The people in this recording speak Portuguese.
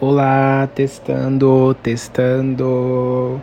Olá, testando, testando.